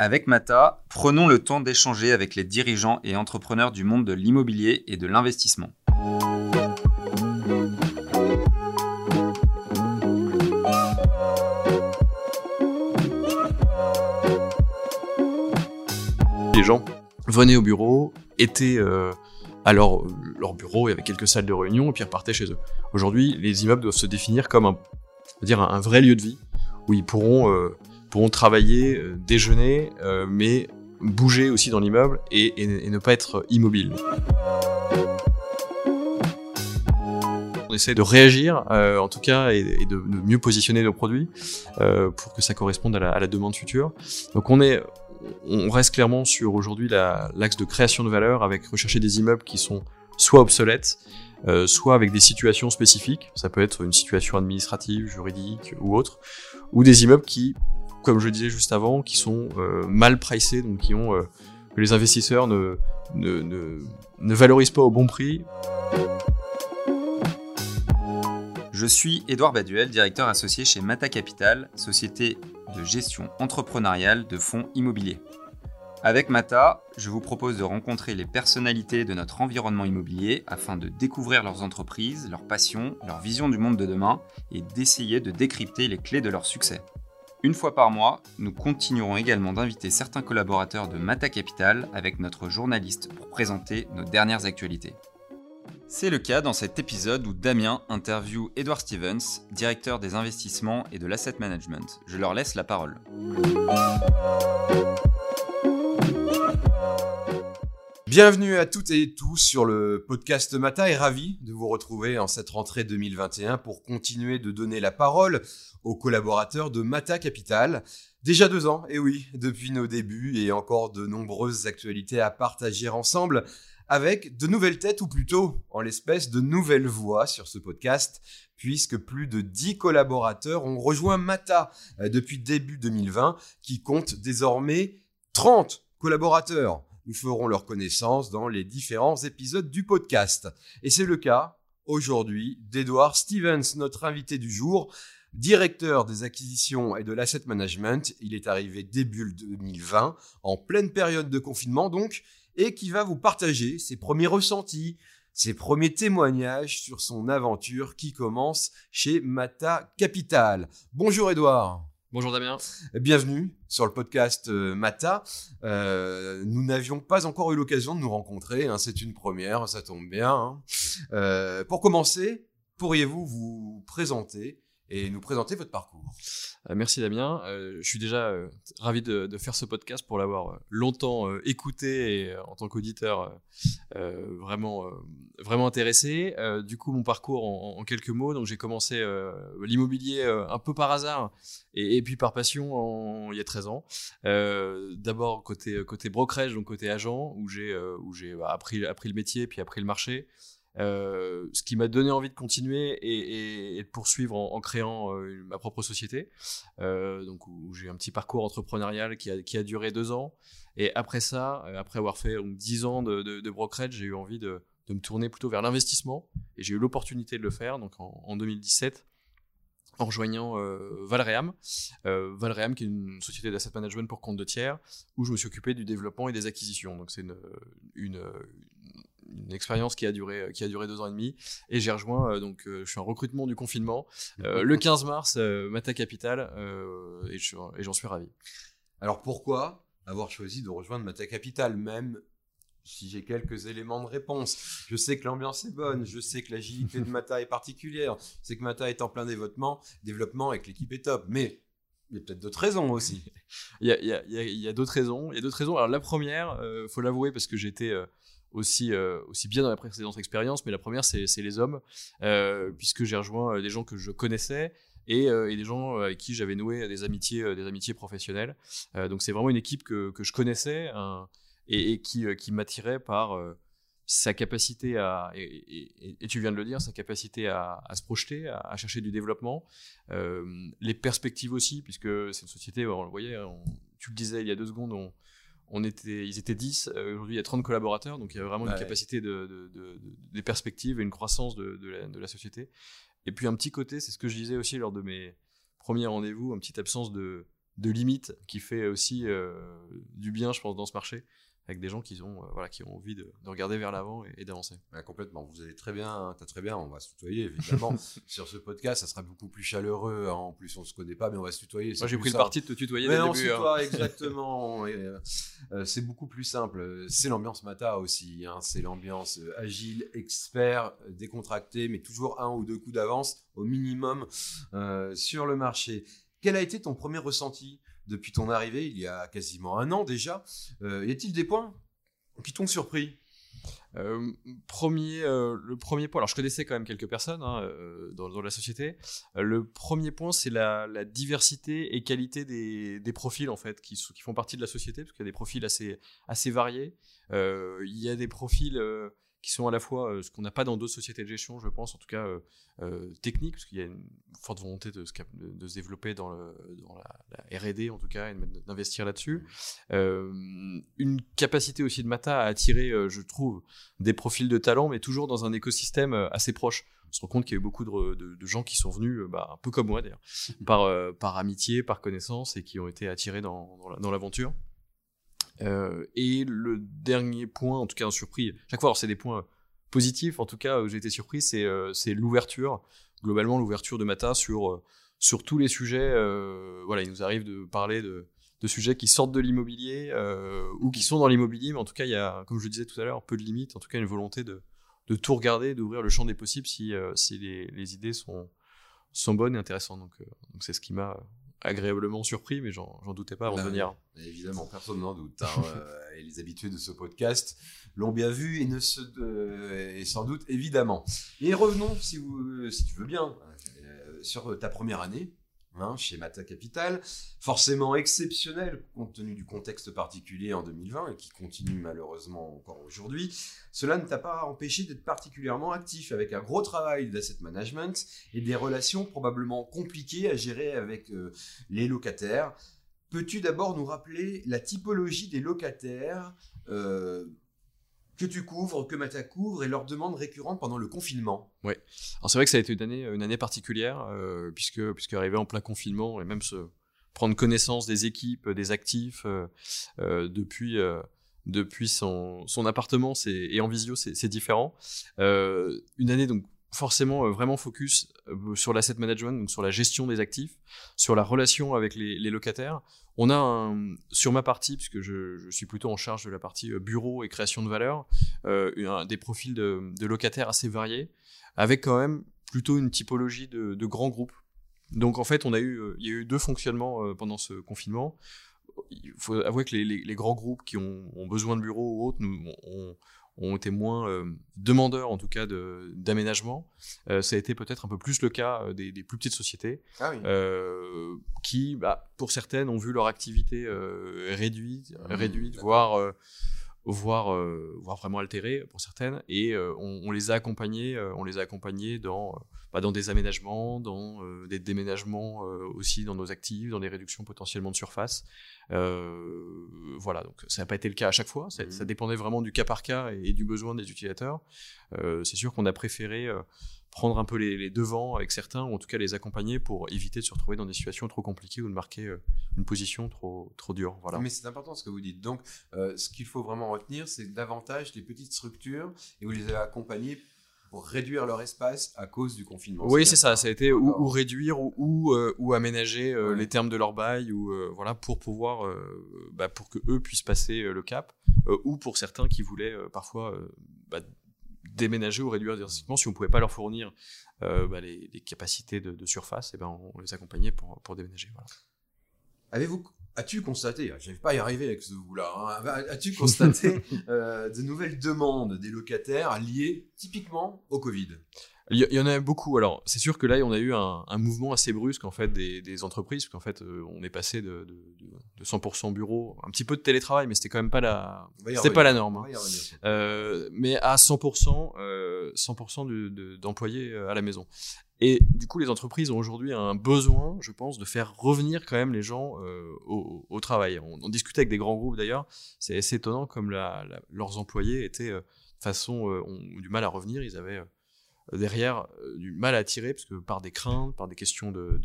Avec Mata, prenons le temps d'échanger avec les dirigeants et entrepreneurs du monde de l'immobilier et de l'investissement. Les gens venaient au bureau, étaient euh, à leur, leur bureau, il y avait quelques salles de réunion, et puis repartaient chez eux. Aujourd'hui, les immeubles doivent se définir comme un, dire un, vrai lieu de vie, où ils pourront, euh, pourront travailler, euh, déjeuner, euh, mais bouger aussi dans l'immeuble et, ne pas être immobile. On essaie de réagir, euh, en tout cas, et, de, mieux positionner nos produits pour que ça corresponde à la, demande future. Donc on est, on reste clairement sur aujourd'hui la- l'axe de création de valeur avec rechercher des immeubles qui sont soit obsolètes, soit avec des situations spécifiques. Ça peut être une situation administrative, juridique ou autre, ou des immeubles qui, comme je disais juste avant, qui sont euh, mal pricés, donc qui ont euh, que les investisseurs ne, ne valorisent pas au bon prix. Je suis Édouard Baduel, directeur associé chez Mata Capital, société de gestion entrepreneuriale de fonds immobiliers. Avec Mata, je vous propose de rencontrer les personnalités de notre environnement immobilier afin de découvrir leurs entreprises, leurs passions, leur vision du monde de demain et d'essayer de décrypter les clés de leur succès. Une fois par mois, nous continuerons également d'inviter certains collaborateurs de Mata Capital avec notre journaliste pour présenter nos dernières actualités. C'est le cas dans cet épisode où Damien interviewe Edward Stevens, directeur des investissements et de l'asset management. Je leur laisse la parole. Bienvenue à toutes et tous sur le podcast Mata et ravi de vous retrouver en cette rentrée 2021 pour continuer de donner la parole aux collaborateurs de Mata Capital. Déjà deux ans, et oui, depuis nos débuts et encore de nombreuses actualités à partager ensemble avec de nouvelles têtes ou plutôt en l'espèce de nouvelles voix sur ce podcast puisque plus de 10 collaborateurs ont rejoint Mata euh, depuis début 2020 qui compte désormais 30 collaborateurs. Nous ferons leur connaissance dans les différents épisodes du podcast. Et c'est le cas aujourd'hui d'Edward Stevens, notre invité du jour, directeur des acquisitions et de l'asset management. Il est arrivé début 2020, en pleine période de confinement donc, et qui va vous partager ses premiers ressentis, ses premiers témoignages sur son aventure qui commence chez Mata Capital. Bonjour Edouard. Bonjour Damien. Bienvenue sur le podcast euh, Mata. Euh, nous n'avions pas encore eu l'occasion de nous rencontrer, hein, c'est une première, ça tombe bien. hein. Euh, pour commencer, pourriez-vous vous présenter et nous présenter votre parcours Euh, merci Damien. Euh, je suis déjà euh, ravi de, faire ce podcast pour l'avoir longtemps écouté et en tant qu'auditeur vraiment vraiment intéressé. Du coup, mon parcours en, quelques mots. Donc, j'ai commencé l'immobilier un peu par hasard et, puis par passion il y a 13 ans. D'abord côté côté brokerage, donc côté agent, où j'ai j'ai bah, appris appris le métier puis appris le marché. Euh, ce qui m'a donné envie de continuer et, de poursuivre en, créant euh, ma propre société. Euh, donc où, j'ai un petit parcours entrepreneurial qui a, duré deux ans. Et après ça, après avoir fait dix ans de, brokerage, j'ai eu envie de, me tourner plutôt vers l'investissement. Et j'ai eu l'opportunité de le faire donc en, en 2017 en rejoignant Valream, Valream qui est une société d'asset management pour compte de tiers, où je me suis occupé du développement et des acquisitions. Donc c'est une expérience qui a duré qui a duré deux ans et demi et j'ai rejoint euh, donc euh, je suis en recrutement du confinement euh, le 15 mars euh, Mata Capital euh, et je- et j'en suis ravi. Alors pourquoi avoir choisi de rejoindre Mata Capital même si j'ai quelques éléments de réponse? Je sais que l'ambiance est bonne, je sais que l'agilité de Mata est particulière, je sais que Mata est en plein développement, développement et que l'équipe est top, mais il y a peut-être d'autres raisons aussi. Il y a, d'autres raisons. Il y a d'autres raisons. Alors la première, euh, faut l'avouer parce que j'étais euh, aussi euh, aussi bien dans la précédente expérience, mais la première c'est les hommes, euh, puisque j'ai rejoint euh, des gens que je connaissais. Et, et des gens avec qui j'avais noué des amitiés, des amitiés professionnelles. Donc c'est vraiment une équipe que, que je connaissais un- et, qui, qui m'attirait par sa capacité à, et, tu viens de le dire, sa capacité à, à se projeter, à, chercher du développement, les perspectives aussi, puisque c'est une société, on le voyait, tu le disais il y a deux secondes, on, on était, ils étaient 10, euh, aujourd'hui il y a 30 collaborateurs, donc il y a vraiment Ouais. une capacité de, de- de- de- des perspectives et une croissance de, la, de la société. Et puis un petit côté, c'est ce que je disais aussi lors de mes premiers rendez-vous, une petite absence de, de limite qui fait aussi du bien, je pense, dans ce marché avec des gens qui ont, voilà, qui ont envie de, regarder vers l'avant et, d'avancer. complètement. Vous allez très bien, as très bien. On va se tutoyer, évidemment. Sur ce podcast, ça sera beaucoup plus chaleureux. Hein. En plus, on se connaît pas, mais on va se tutoyer. Moi, j'ai pris le parti de te tutoyer dès le début. Hein. exactement. c'est beaucoup plus simple. C'est l'ambiance Mata aussi. Hein. C'est l'ambiance agile, expert, décontracté, mais toujours un ou deux coups d'avance au minimum sur le marché. Quel a été ton premier ressenti depuis ton arrivée il y a quasiment un an déjà? Euh, Y a-t-il des points qui t'ont surpris? Euh, premier, euh, le premier point, alors je connaissais quand même quelques personnes hein, dans, la société. le premier point, c'est la, diversité et qualité des, profils en fait qui, font partie de la société, parce qu'il y a des profils assez variés. il y a des profils qui sont à la fois euh, ce qu'on n'a pas dans d'autres sociétés de gestion, je pense, en tout cas euh, euh, techniques, parce qu'il y a une forte volonté de se, de, se développer dans, le, dans la, RD, en tout cas, et d'investir là-dessus. une capacité aussi de Mata à attirer, je trouve, des profils de talent, mais toujours dans un écosystème assez proche. On se rend compte qu'il y a eu beaucoup de, de, gens qui sont venus, bah, un peu comme moi d'ailleurs, par, par amitié, par connaissance, et qui ont été attirés dans, dans l'aventure. Euh, et le dernier point, en tout cas en surpris, chaque fois, c'est des points positifs, en tout cas, j'ai été surpris, c'est euh, l'ouverture, globalement l'ouverture de Mata sur, euh, sur tous les sujets. voilà, il nous arrive de parler de, sujets qui sortent de l'immobilier ou qui sont dans l'immobilier, mais en tout cas, il y a, comme je le disais tout à l'heure, peu de limites, en tout cas une volonté de, de tout regarder, d'ouvrir le champ des possibles si, si les, les, idées sont, sont bonnes et intéressantes. Donc c'est ce qui m'a agréablement surpris, mais j'en doutais pas avant de bah venir. Évidemment, personne n'en doute. Hein, euh, et les habitués de ce podcast l'ont bien vu et, ne se, et sans doute évidemment. Et revenons, si, vous, si tu veux bien, euh, sur ta première année. Chez Mata Capital, forcément exceptionnel compte tenu du contexte particulier en 2020 et qui continue malheureusement encore aujourd'hui. Cela ne t'a pas empêché d'être particulièrement actif avec un gros travail d'asset management et des relations probablement compliquées à gérer avec euh, les locataires. Peux-tu d'abord nous rappeler la typologie des locataires euh, que tu couvres, que Mata couvre et leurs demandes récurrentes pendant le confinement. Oui. Alors c'est vrai que ça a été une année, particulière euh, puisque puisque arrivé en plein confinement et même se prendre connaissance des équipes, des actifs euh, euh, depuis depuis son, son appartement et en visio c'est différent. une année donc forcément vraiment focus sur l'asset management, donc sur la gestion des actifs, sur la relation avec les, locataires. On a sur ma partie, puisque je, suis plutôt en charge de la partie euh, bureau et création de valeur, euh, des profils de, locataires assez variés, avec quand même plutôt une typologie de, grands groupes. Donc en fait, on a eu, euh, il y a eu deux fonctionnements euh, pendant ce confinement. Il faut avouer que les, grands groupes qui ont, besoin de bureaux ou autres, nous, ont été moins euh, demandeurs en tout cas d'aménagement. Euh, ça a été peut-être un peu plus le cas euh, des, plus petites sociétés ah qui, bah, pour certaines, ont vu leur activité réduite, mmh, réduite voire voire, voire vraiment altérée pour certaines, et on, on, les a accompagnés, on les a accompagnés dans bah, dans des aménagements, dans des déménagements aussi dans nos actifs, dans des réductions potentiellement de surface. Euh, voilà, donc ça n'a pas été le cas à chaque fois. Ça, mmh. dépendait vraiment du cas par cas et, du besoin des utilisateurs. c'est sûr qu'on a préféré prendre un peu les, devants avec certains, ou en tout cas les accompagner pour éviter de se retrouver dans des situations trop compliquées ou de marquer une position trop, trop dure. Voilà. Mais c'est important ce que vous dites. Donc, ce qu'il faut vraiment retenir, c'est davantage les petites structures et vous les avez accompagnés pour réduire leur espace à cause du confinement. Oui, c'est ça. Ça a été ou, réduire ou, ou, euh, aménager euh, les termes de leur bail ou euh, voilà pour pouvoir bah, pour que eux puissent passer le cap ou pour certains qui voulaient parfois bah, déménager ou réduire drastiquement si on pouvait pas leur fournir bah, les, capacités de, surface, et eh ben on les accompagnait pour, pour déménager. Voilà. Avez-vous As-tu constaté, j'arrive pas à y arriver avec ce vous-là, hein, as-tu constaté euh, de nouvelles demandes des locataires liées typiquement au Covid? Il y, en a beaucoup. Alors, c'est sûr que là, on a eu un, mouvement assez brusque en fait des, des entreprises, parce qu'en fait, euh, on est passé de, de, 100% bureau, un petit peu de télétravail, mais c'était quand même pas la, c'était pas la norme. Hein. Euh, mais à 100%, 100% d'employés à la maison. Et du coup, les entreprises ont aujourd'hui un besoin, je pense, de faire revenir quand même les gens euh, au, travail. On, discutait avec des grands groupes d'ailleurs. C'est assez étonnant comme leurs employés étaient euh, façon euh, ont du mal à revenir. Ils avaient derrière du mal à attirer parce que par des craintes, par des questions de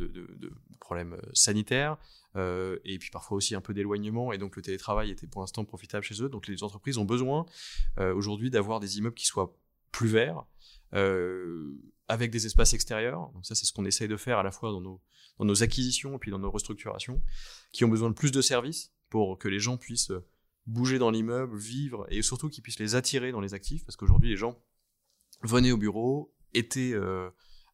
problèmes sanitaires, et puis parfois aussi un peu d'éloignement, et donc le télétravail était pour l'instant profitable chez eux. Donc les entreprises ont besoin aujourd'hui d'avoir des immeubles qui soient plus verts, avec des espaces extérieurs. Donc ça, c'est ce qu'on essaye de faire à la fois dans nos, dans nos acquisitions et puis dans nos restructurations, qui ont besoin de plus de services pour que les gens puissent bouger dans l'immeuble, vivre, et surtout qu'ils puissent les attirer dans les actifs, parce qu'aujourd'hui, les gens venaient au bureau, étaient euh,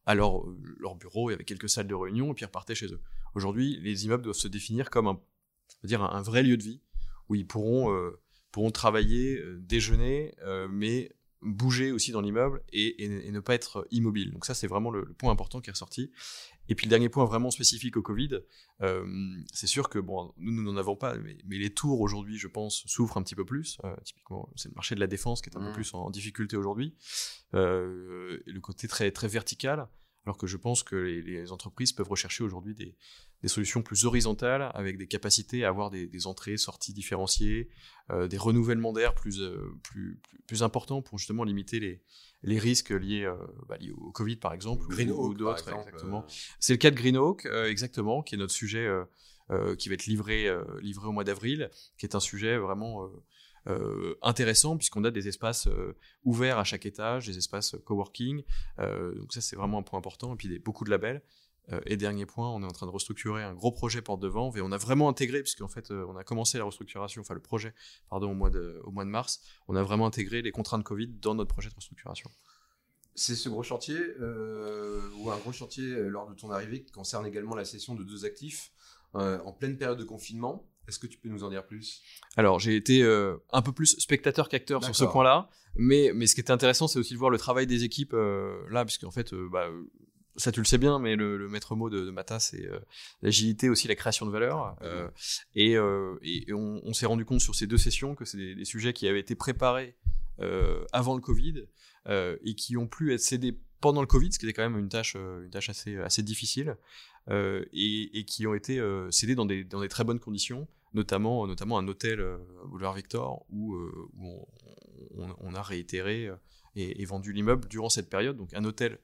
à leur, leur bureau, il y avait quelques salles de réunion, et puis repartaient chez eux. Aujourd'hui, les immeubles doivent se définir comme un, dire un, vrai lieu de vie, où ils pourront, euh, pourront travailler, euh, déjeuner, mais bouger aussi dans l'immeuble et, et, ne pas être immobile. Donc ça, c'est vraiment le, le, point important qui est ressorti. Et puis le dernier point vraiment spécifique au Covid, euh, c'est sûr que bon, nous nous n'en avons pas, mais, mais les tours aujourd'hui, je pense, souffrent un petit peu plus. Euh, typiquement, c'est le marché de la défense qui est un peu mmh. plus en, difficulté aujourd'hui. Euh, le côté très très vertical, alors que je pense que les, les entreprises peuvent rechercher aujourd'hui des, des, solutions plus horizontales avec des capacités à avoir des, des entrées, sorties différenciées, euh, des renouvellements d'air plus, euh, plus, plus, plus importants pour justement limiter les les risques liés, euh, bah, liés, au Covid par exemple ou, d'autres exactement. C'est le cas de Greenhawk exactement qui est notre sujet qui va être livré livré au mois d'avril, qui est un sujet vraiment intéressant puisqu'on a des espaces ouverts à chaque étage, des espaces coworking. donc ça c'est vraiment un point important et puis des, beaucoup de labels. Euh, et dernier point, on est en train de restructurer un gros projet porte de vente et on a vraiment intégré, puisqu'en fait euh, on a commencé la restructuration, enfin le projet, pardon, au mois de, mars, on a vraiment intégré les contraintes Covid dans notre projet de restructuration. C'est ce gros chantier, euh, ou un gros chantier lors de ton arrivée, qui concerne également la cession de deux actifs en pleine période de confinement. Est-ce que tu peux nous en dire plus? Alors, j'ai été un peu plus spectateur qu'acteur sur ce point-là, mais, mais ce qui était intéressant, c'est aussi de voir le travail des équipes là, puisqu'en fait, bah, ça tu le sais bien, mais le, maître mot de, Mata, c'est euh, l'agilité, aussi la création de valeur. Euh, et, euh, et, on, s'est rendu compte sur ces deux sessions que c'est des, sujets qui avaient été préparés avant le Covid et qui ont pu être cédés pendant le Covid, ce qui était quand même une tâche, une tâche assez, assez difficile, et, qui ont été cédés dans des, dans des très bonnes conditions, notamment, notamment un hôtel Boulevard Victor où, où on, on, a réitéré et, et vendu l'immeuble durant cette période. Donc un hôtel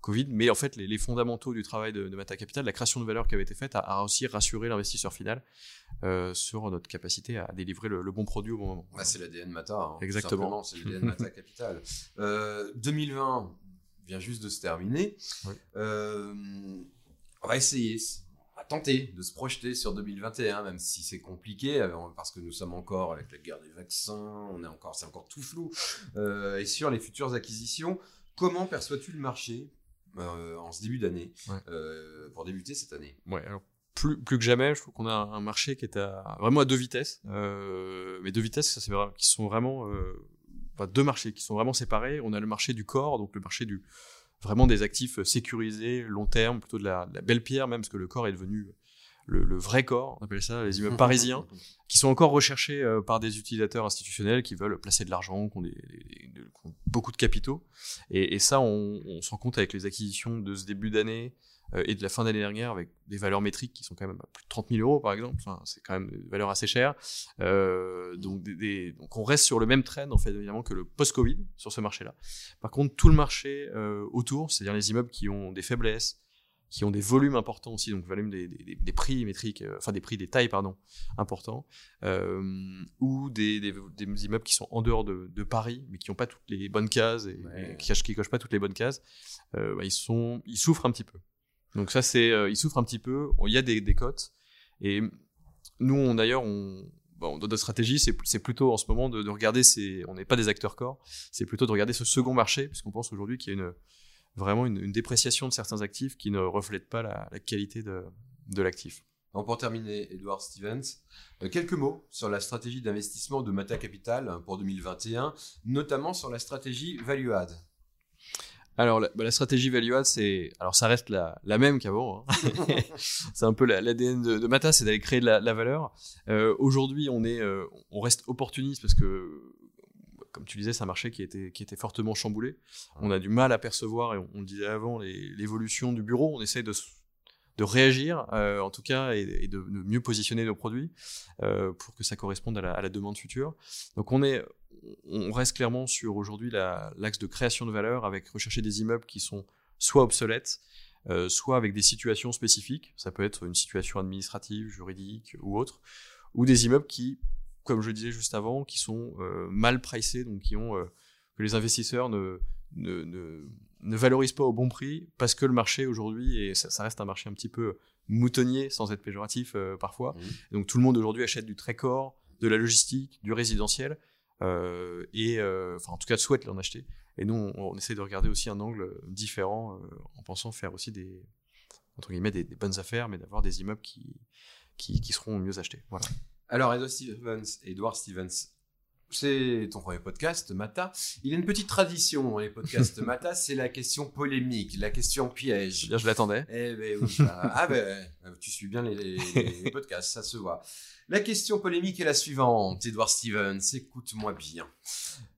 Covid, mais en fait, les, fondamentaux du travail de, Mata Capital, la création de valeur qui avait été faite, a, aussi rassuré l'investisseur final euh, sur notre capacité à délivrer le, bon produit au bon moment. c'est l'ADN Mata. Hein, Exactement. C'est l'ADN Mata Capital. 2020 euh, vient juste de se terminer. Euh, on va essayer, tenter de se projeter sur 2021, même si c'est compliqué, parce que nous sommes encore avec la guerre des vaccins, on est encore, c'est encore tout flou. et sur les futures acquisitions, comment perçois-tu le marché euh, en ce début d'année, euh, pour débuter cette année? Ouais, alors plus, plus que jamais, je trouve qu'on a un marché qui est à, vraiment à deux vitesses. Euh, mais deux vitesses, ça, c'est vrai, qui sont vraiment. Enfin, deux marchés qui sont vraiment séparés. On a le marché du corps, donc le marché du vraiment des actifs sécurisés, long terme, plutôt de la, belle pierre même, parce que le corps est devenu le, vrai corps, on appelle ça les immeubles parisiens, qui sont encore recherchés euh, par des utilisateurs institutionnels qui veulent placer de l'argent, qui ont, beaucoup de capitaux. Et, ça, on, on, se rend compte avec les acquisitions de ce début d'année euh, et de la fin d'année dernière, avec des valeurs métriques qui sont quand même à plus de 30 000 euros, par exemple. Enfin, c'est quand même des valeurs assez chères. Euh, donc, des, donc, on reste sur le même trend, en fait, évidemment, que le post-Covid sur ce marché-là. Par contre, tout le marché autour, c'est-à-dire les immeubles qui ont des faiblesses, qui ont des volumes importants aussi, donc volume des, des, des prix métriques, euh, enfin des prix, des tailles, pardon, importants, euh, ou des, des, immeubles qui sont en dehors de, de Paris, mais qui n'ont pas toutes les bonnes cases, et, qui, qui cochent pas toutes les bonnes cases, euh, bah, ils, sont, ils souffrent un petit peu. Donc ça, c'est, ils souffrent un petit peu, il y a des, cotes, et nous, on, d'ailleurs, on, bon, dans notre stratégie, c'est plutôt en ce moment de, de regarder, ces, on n'est pas des acteurs corps, c'est plutôt de regarder ce second marché, puisqu'on pense aujourd'hui qu'il y a une vraiment une, dépréciation de certains actifs qui ne reflètent pas la, qualité de, de l'actif. pour terminer, Edward Stevens, euh, quelques mots sur la stratégie d'investissement de Mata Capital hein, pour 2021, notamment sur la stratégie Value Add. Alors, la, bah, stratégie Value Add, c'est, alors ça reste la, la même qu'avant. Hein. c'est un peu l'ADN de, de, Mata, c'est d'aller créer de la, valeur. Euh, aujourd'hui, on est, euh, on reste opportuniste parce que comme tu disais, c'est un marché qui était, qui était fortement chamboulé. On a du mal à percevoir, et on, le disait avant, l'évolution du bureau. On essaie de, de réagir, euh, en tout cas, et, de, mieux positionner nos produits euh, pour que ça corresponde à la, demande future. Donc on est, on reste clairement sur aujourd'hui l'axe de création de valeur avec rechercher des immeubles qui sont soit obsolètes, soit avec des situations spécifiques, ça peut être une situation administrative, juridique ou autre, ou des immeubles qui, comme je disais juste avant, qui sont mal pricés, donc qui ont que les investisseurs ne, ne, ne, valorisent pas au bon prix parce que le marché aujourd'hui, et ça, reste un marché un petit peu moutonnier sans être péjoratif parfois, mmh. donc tout le monde aujourd'hui achète du très corps, de la logistique, du résidentiel, euh, et euh, enfin en tout cas souhaite l'en acheter. Et nous, on, essaie de regarder aussi un angle différent euh, en pensant faire aussi des entre guillemets des, bonnes affaires, mais d'avoir des immeubles qui, qui, seront mieux achetés. Voilà. Alors Edward Stevens, Edward Stevens, c'est ton premier podcast, Mata. Il y a une petite tradition, les podcasts Mata, c'est la question polémique, la question piège. Bien, je l'attendais. Eh ben oui, ah ben, tu suis bien les, les podcasts, ça se voit. La question polémique est la suivante, Edward Stevens, écoute-moi bien.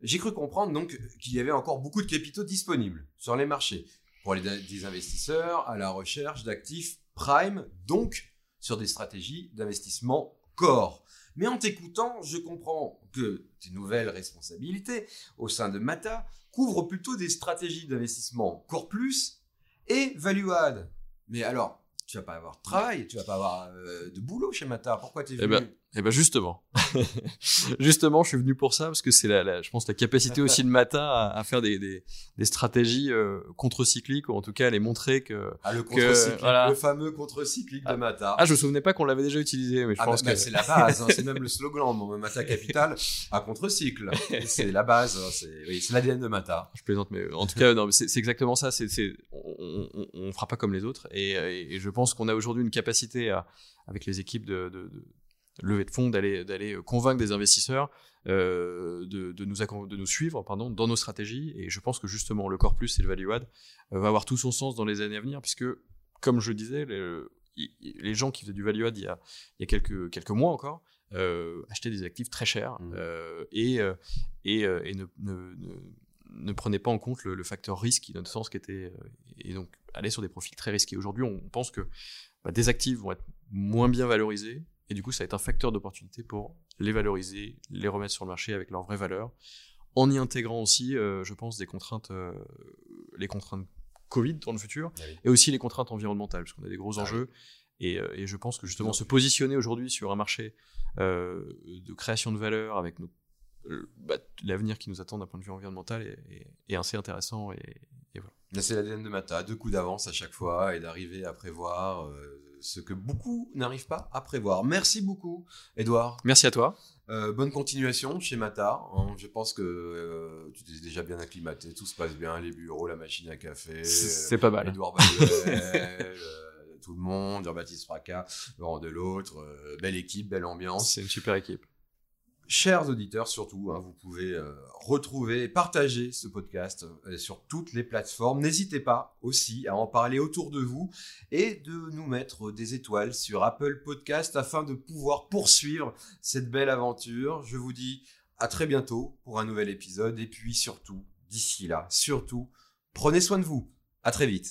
J'ai cru comprendre donc qu'il y avait encore beaucoup de capitaux disponibles sur les marchés pour les, des investisseurs à la recherche d'actifs prime, donc sur des stratégies d'investissement core. Mais en t'écoutant, je comprends que tes nouvelles responsabilités au sein de Mata couvrent plutôt des stratégies d'investissement core plus et value add. Mais alors, tu vas pas avoir de travail, tu vas pas avoir euh, de boulot chez Mata. Pourquoi tu es eh ben, venu eh ben justement, justement, je suis venu pour ça parce que c'est la, je pense la capacité aussi de Mata à, faire des, des, des stratégies euh, contre-cycliques ou en tout cas à les montrer que ah, le voilà. le fameux contre-cyclique de ah. Mata. Ah, je me souvenais pas qu'on l'avait déjà utilisé, mais je ah, pense bah, que c'est la base, hein, c'est même le slogan Mata Capital à contre-cycle. C'est la base, hein, c'est oui, l'ADN de Mata. Je plaisante, mais en tout cas, non, c'est exactement ça. C'est on, on, on, fera pas comme les autres et, et je pense qu'on a aujourd'hui une capacité à, avec les équipes de, de, de levée de fonds, d'aller d'aller convaincre des investisseurs euh, de, de, nous de nous suivre pardon dans nos stratégies. Et je pense que justement le core plus et le value add euh, va avoir tout son sens dans les années à venir, puisque comme je disais, les, les gens qui faisaient du value add il y a, il y a quelques quelques mois encore euh, achetaient des actifs très chers mmh. euh, et et, et ne, ne, ne, prenaient pas en compte le, facteur risque, dans notre sens, qui était et donc aller sur des profils très risqués. Aujourd'hui, on pense que bah, des actifs vont être moins bien valorisés, et du coup, ça va être un facteur d'opportunité pour les valoriser, les remettre sur le marché avec leur vraie valeur, en y intégrant aussi, euh, je pense, des contraintes, euh, les contraintes Covid dans le futur, ah et aussi les contraintes environnementales, parce qu'on a des gros ah enjeux. Et, euh, et, je pense que justement, se positionner aujourd'hui sur un marché de création de valeur avec bah, l'avenir qui nous attend d'un point de vue environnemental est, est, assez intéressant. Et, et voilà. C'est l'ADN de Mata, deux coups d'avance à chaque fois et d'arriver à prévoir ce que beaucoup n'arrivent pas à prévoir. Merci beaucoup, Edouard. Merci à toi. Euh, bonne continuation chez Mata. Hein. je pense que euh, tu t'es déjà bien acclimaté, tout se passe bien, les bureaux, la machine à café. C'est pas mal. Edouard tout le monde, Jean-Baptiste Fracas, Laurent Delautre, belle équipe, belle ambiance. C'est une super équipe. Chers auditeurs, surtout, hein, vous pouvez euh, retrouver et partager ce podcast euh, sur toutes les plateformes. N'hésitez pas aussi à en parler autour de vous et de nous mettre des étoiles sur Apple Podcast afin de pouvoir poursuivre cette belle aventure. Je vous dis à très bientôt pour un nouvel épisode et puis surtout, d'ici là, surtout, prenez soin de vous. À très vite.